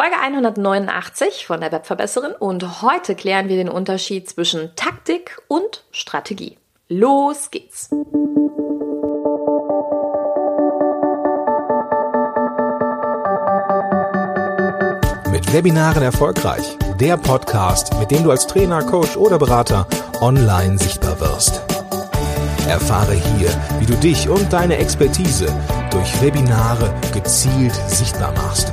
Folge 189 von der Webverbesserin und heute klären wir den Unterschied zwischen Taktik und Strategie. Los geht's! Mit Webinaren erfolgreich. Der Podcast, mit dem du als Trainer, Coach oder Berater online sichtbar wirst. Erfahre hier, wie du dich und deine Expertise durch Webinare gezielt sichtbar machst.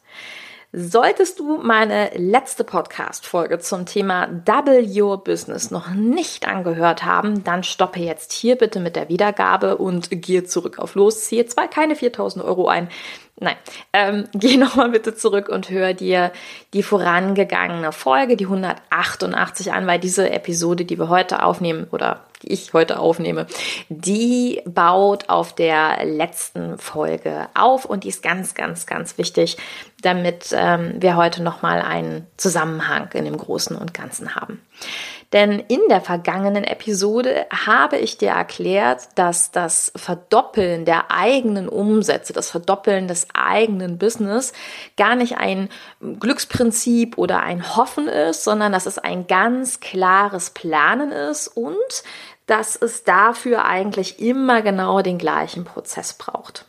Solltest du meine letzte Podcast-Folge zum Thema Double Your Business noch nicht angehört haben, dann stoppe jetzt hier bitte mit der Wiedergabe und gehe zurück auf los. Ziehe zwar keine 4000 Euro ein, Nein, ähm, geh nochmal bitte zurück und hör dir die vorangegangene Folge, die 188 an, weil diese Episode, die wir heute aufnehmen oder die ich heute aufnehme, die baut auf der letzten Folge auf und die ist ganz, ganz, ganz wichtig, damit ähm, wir heute nochmal einen Zusammenhang in dem Großen und Ganzen haben. Denn in der vergangenen Episode habe ich dir erklärt, dass das Verdoppeln der eigenen Umsätze, das Verdoppeln des eigenen Business gar nicht ein Glücksprinzip oder ein Hoffen ist, sondern dass es ein ganz klares Planen ist und dass es dafür eigentlich immer genau den gleichen Prozess braucht.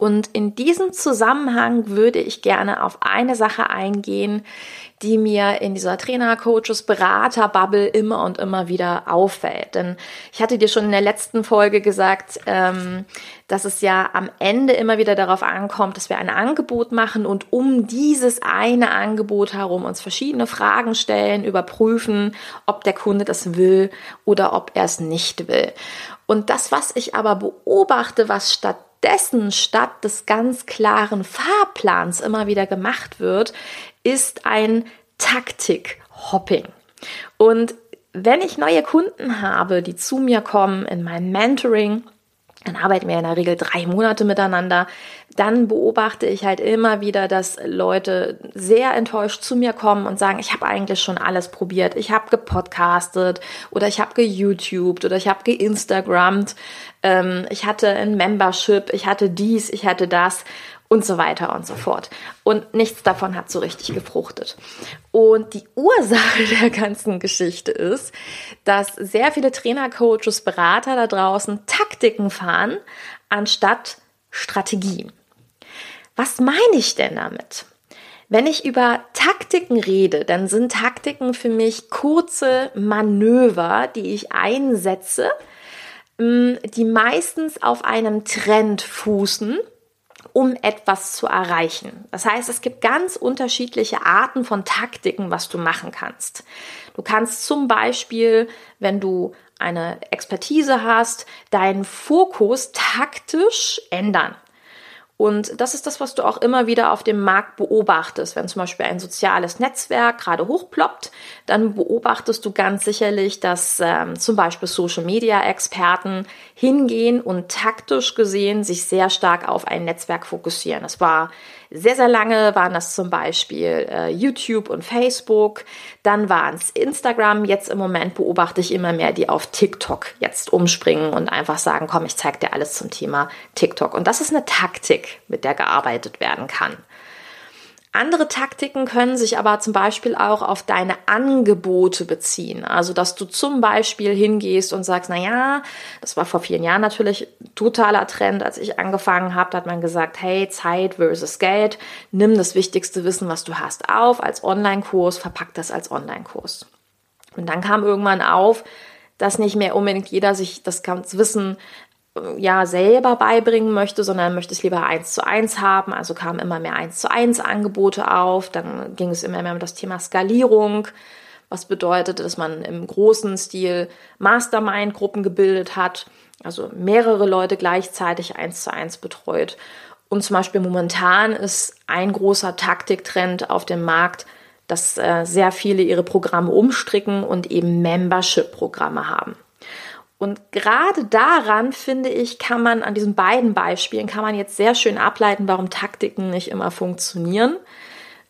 Und in diesem Zusammenhang würde ich gerne auf eine Sache eingehen, die mir in dieser Trainer, Coaches, Berater Bubble immer und immer wieder auffällt. Denn ich hatte dir schon in der letzten Folge gesagt, ähm, dass es ja am Ende immer wieder darauf ankommt, dass wir ein Angebot machen und um dieses eine Angebot herum uns verschiedene Fragen stellen, überprüfen, ob der Kunde das will oder ob er es nicht will. Und das, was ich aber beobachte, was statt dessen statt des ganz klaren Fahrplans immer wieder gemacht wird, ist ein Taktik-Hopping. Und wenn ich neue Kunden habe, die zu mir kommen in mein Mentoring, dann arbeiten wir in der Regel drei Monate miteinander. Dann beobachte ich halt immer wieder, dass Leute sehr enttäuscht zu mir kommen und sagen, ich habe eigentlich schon alles probiert. Ich habe gepodcastet oder ich habe geYouTubed oder ich habe geinstagrammt. Ähm, ich hatte ein Membership, ich hatte dies, ich hatte das und so weiter und so fort. Und nichts davon hat so richtig gefruchtet. Und die Ursache der ganzen Geschichte ist, dass sehr viele Trainer, Coaches, Berater da draußen Taktiken fahren, anstatt Strategien. Was meine ich denn damit? Wenn ich über Taktiken rede, dann sind Taktiken für mich kurze Manöver, die ich einsetze, die meistens auf einem Trend fußen um etwas zu erreichen. Das heißt, es gibt ganz unterschiedliche Arten von Taktiken, was du machen kannst. Du kannst zum Beispiel, wenn du eine Expertise hast, deinen Fokus taktisch ändern. Und das ist das, was du auch immer wieder auf dem Markt beobachtest. Wenn zum Beispiel ein soziales Netzwerk gerade hochploppt, dann beobachtest du ganz sicherlich, dass ähm, zum Beispiel Social-Media-Experten hingehen und taktisch gesehen sich sehr stark auf ein Netzwerk fokussieren. Das war sehr, sehr lange waren das zum Beispiel äh, YouTube und Facebook, dann waren es Instagram, jetzt im Moment beobachte ich immer mehr, die auf TikTok jetzt umspringen und einfach sagen, komm, ich zeig dir alles zum Thema TikTok. Und das ist eine Taktik, mit der gearbeitet werden kann. Andere Taktiken können sich aber zum Beispiel auch auf deine Angebote beziehen. Also, dass du zum Beispiel hingehst und sagst, na ja, das war vor vielen Jahren natürlich totaler Trend. Als ich angefangen habe, hat man gesagt, hey, Zeit versus Geld. Nimm das wichtigste Wissen, was du hast, auf als Online-Kurs, verpack das als Online-Kurs. Und dann kam irgendwann auf, dass nicht mehr unbedingt jeder sich das ganze Wissen ja selber beibringen möchte, sondern möchte es lieber eins zu eins haben. Also kamen immer mehr eins zu eins Angebote auf. Dann ging es immer mehr um das Thema Skalierung, was bedeutet, dass man im großen Stil Mastermind-Gruppen gebildet hat, also mehrere Leute gleichzeitig eins zu eins betreut. Und zum Beispiel momentan ist ein großer Taktiktrend auf dem Markt, dass äh, sehr viele ihre Programme umstricken und eben Membership-Programme haben. Und gerade daran, finde ich, kann man an diesen beiden Beispielen, kann man jetzt sehr schön ableiten, warum Taktiken nicht immer funktionieren.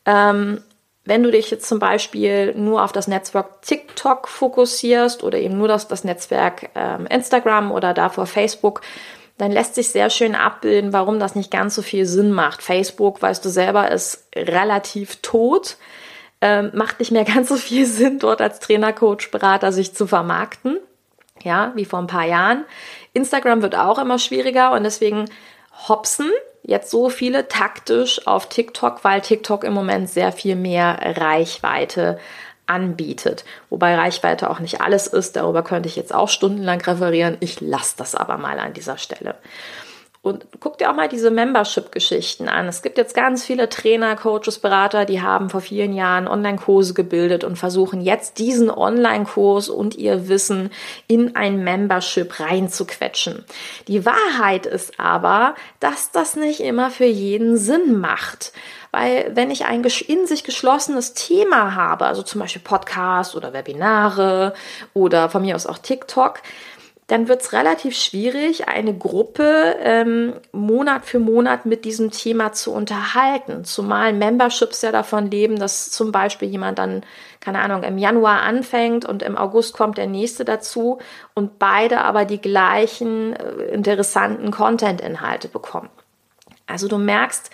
Ähm, wenn du dich jetzt zum Beispiel nur auf das Netzwerk TikTok fokussierst oder eben nur das, das Netzwerk ähm, Instagram oder davor Facebook, dann lässt sich sehr schön abbilden, warum das nicht ganz so viel Sinn macht. Facebook, weißt du selber, ist relativ tot. Ähm, macht nicht mehr ganz so viel Sinn, dort als Trainer, Coach, Berater sich zu vermarkten ja, wie vor ein paar Jahren. Instagram wird auch immer schwieriger und deswegen hopsen jetzt so viele taktisch auf TikTok, weil TikTok im Moment sehr viel mehr Reichweite anbietet. Wobei Reichweite auch nicht alles ist, darüber könnte ich jetzt auch stundenlang referieren. Ich lasse das aber mal an dieser Stelle. Und guck dir auch mal diese Membership-Geschichten an. Es gibt jetzt ganz viele Trainer, Coaches, Berater, die haben vor vielen Jahren Online-Kurse gebildet und versuchen jetzt diesen Online-Kurs und ihr Wissen in ein Membership reinzuquetschen. Die Wahrheit ist aber, dass das nicht immer für jeden Sinn macht. Weil wenn ich ein in sich geschlossenes Thema habe, also zum Beispiel Podcast oder Webinare oder von mir aus auch TikTok, dann wird es relativ schwierig, eine Gruppe ähm, Monat für Monat mit diesem Thema zu unterhalten. Zumal Memberships ja davon leben, dass zum Beispiel jemand dann, keine Ahnung, im Januar anfängt und im August kommt der nächste dazu und beide aber die gleichen äh, interessanten Content-Inhalte bekommen. Also du merkst,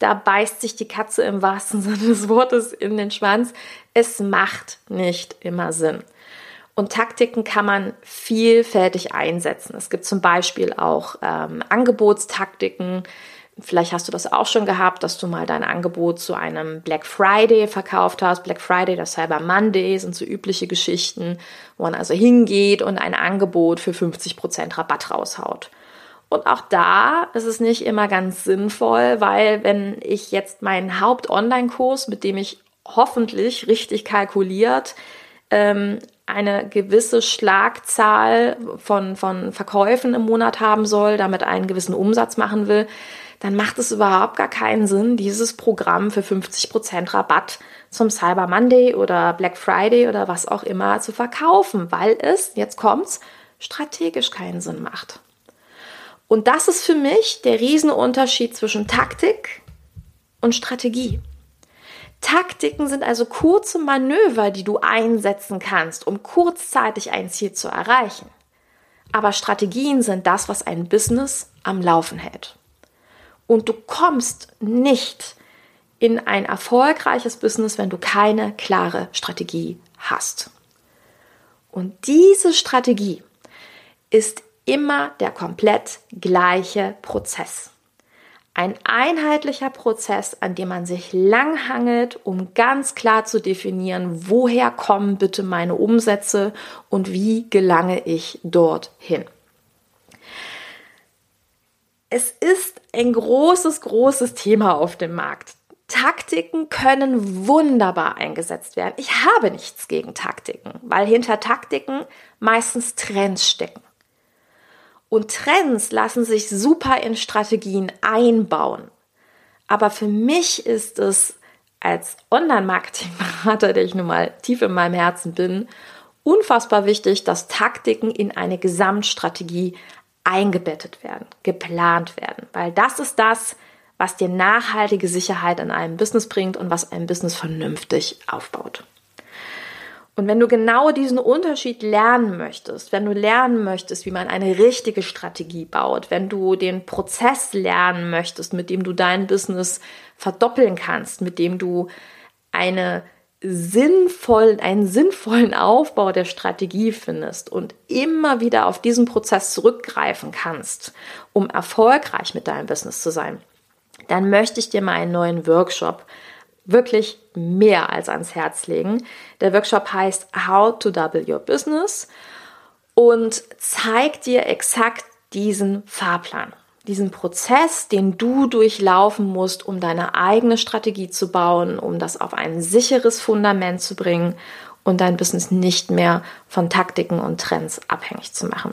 da beißt sich die Katze im wahrsten Sinne des Wortes in den Schwanz. Es macht nicht immer Sinn. Und Taktiken kann man vielfältig einsetzen. Es gibt zum Beispiel auch ähm, Angebotstaktiken. Vielleicht hast du das auch schon gehabt, dass du mal dein Angebot zu einem Black Friday verkauft hast. Black Friday, das Cyber Monday sind so übliche Geschichten, wo man also hingeht und ein Angebot für 50% Rabatt raushaut. Und auch da ist es nicht immer ganz sinnvoll, weil wenn ich jetzt meinen Haupt-Online-Kurs, mit dem ich hoffentlich richtig kalkuliert ähm, eine gewisse Schlagzahl von, von Verkäufen im Monat haben soll, damit einen gewissen Umsatz machen will, dann macht es überhaupt gar keinen Sinn, dieses Programm für 50% Rabatt zum Cyber Monday oder Black Friday oder was auch immer zu verkaufen, weil es, jetzt kommt's, strategisch keinen Sinn macht. Und das ist für mich der Riesenunterschied zwischen Taktik und Strategie. Taktiken sind also kurze Manöver, die du einsetzen kannst, um kurzzeitig ein Ziel zu erreichen. Aber Strategien sind das, was ein Business am Laufen hält. Und du kommst nicht in ein erfolgreiches Business, wenn du keine klare Strategie hast. Und diese Strategie ist immer der komplett gleiche Prozess. Ein einheitlicher Prozess, an dem man sich langhangelt, um ganz klar zu definieren, woher kommen bitte meine Umsätze und wie gelange ich dorthin. Es ist ein großes, großes Thema auf dem Markt. Taktiken können wunderbar eingesetzt werden. Ich habe nichts gegen Taktiken, weil hinter Taktiken meistens Trends stecken. Und Trends lassen sich super in Strategien einbauen. Aber für mich ist es als Online-Marketing-Berater, der ich nun mal tief in meinem Herzen bin, unfassbar wichtig, dass Taktiken in eine Gesamtstrategie eingebettet werden, geplant werden, weil das ist das, was dir nachhaltige Sicherheit in einem Business bringt und was ein Business vernünftig aufbaut. Und wenn du genau diesen Unterschied lernen möchtest, wenn du lernen möchtest, wie man eine richtige Strategie baut, wenn du den Prozess lernen möchtest, mit dem du dein Business verdoppeln kannst, mit dem du eine sinnvollen, einen sinnvollen Aufbau der Strategie findest und immer wieder auf diesen Prozess zurückgreifen kannst, um erfolgreich mit deinem Business zu sein, dann möchte ich dir mal einen neuen Workshop wirklich mehr als ans Herz legen. Der Workshop heißt How to Double Your Business und zeigt dir exakt diesen Fahrplan, diesen Prozess, den du durchlaufen musst, um deine eigene Strategie zu bauen, um das auf ein sicheres Fundament zu bringen und dein Business nicht mehr von Taktiken und Trends abhängig zu machen.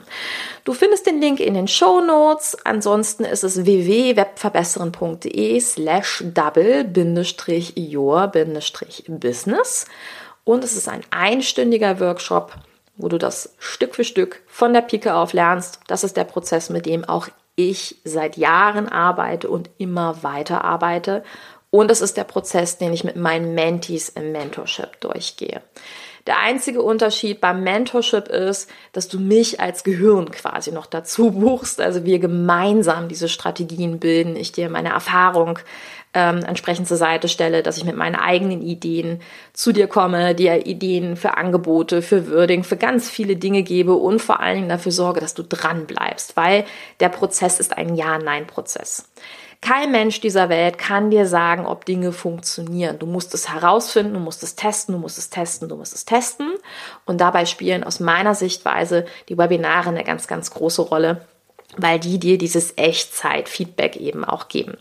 Du findest den Link in den Show Notes. Ansonsten ist es www.webverbessern.de slash double-your-business und es ist ein einstündiger Workshop, wo du das Stück für Stück von der Pike auf lernst. Das ist der Prozess, mit dem auch ich seit Jahren arbeite und immer weiter arbeite. Und es ist der Prozess, den ich mit meinen Mentees im Mentorship durchgehe. Der einzige Unterschied beim Mentorship ist, dass du mich als Gehirn quasi noch dazu buchst. Also wir gemeinsam diese Strategien bilden. Ich dir meine Erfahrung ähm, entsprechend zur Seite stelle, dass ich mit meinen eigenen Ideen zu dir komme, dir Ideen für Angebote, für Würding, für ganz viele Dinge gebe und vor allen Dingen dafür sorge, dass du dran bleibst, weil der Prozess ist ein Ja-Nein-Prozess. Kein Mensch dieser Welt kann dir sagen, ob Dinge funktionieren. Du musst es herausfinden, du musst es testen, du musst es testen, du musst es testen. Und dabei spielen aus meiner Sichtweise die Webinare eine ganz, ganz große Rolle, weil die dir dieses Echtzeit-Feedback eben auch geben.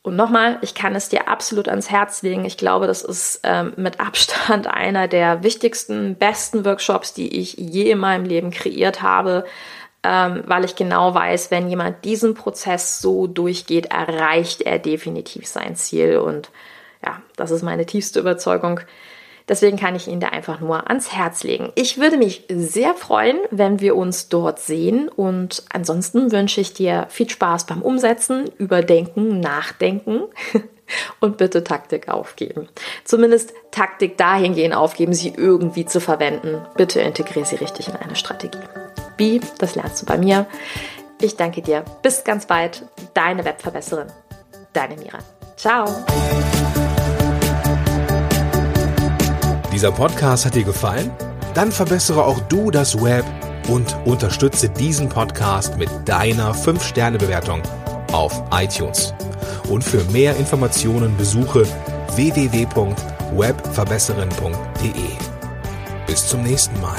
Und nochmal, ich kann es dir absolut ans Herz legen. Ich glaube, das ist ähm, mit Abstand einer der wichtigsten, besten Workshops, die ich je in meinem Leben kreiert habe ähm, weil ich genau weiß, wenn jemand diesen Prozess so durchgeht, erreicht er definitiv sein Ziel. Und ja, das ist meine tiefste Überzeugung. Deswegen kann ich ihn da einfach nur ans Herz legen. Ich würde mich sehr freuen, wenn wir uns dort sehen. Und ansonsten wünsche ich dir viel Spaß beim Umsetzen, Überdenken, Nachdenken. Und bitte Taktik aufgeben. Zumindest Taktik dahingehend aufgeben, sie irgendwie zu verwenden. Bitte integriere sie richtig in eine Strategie. Wie, das lernst du bei mir. Ich danke dir. Bis ganz bald. Deine Webverbesserin. Deine Mira. Ciao. Dieser Podcast hat dir gefallen? Dann verbessere auch du das Web und unterstütze diesen Podcast mit deiner 5-Sterne-Bewertung auf iTunes. Und für mehr Informationen besuche www.webverbesserin.de. Bis zum nächsten Mal.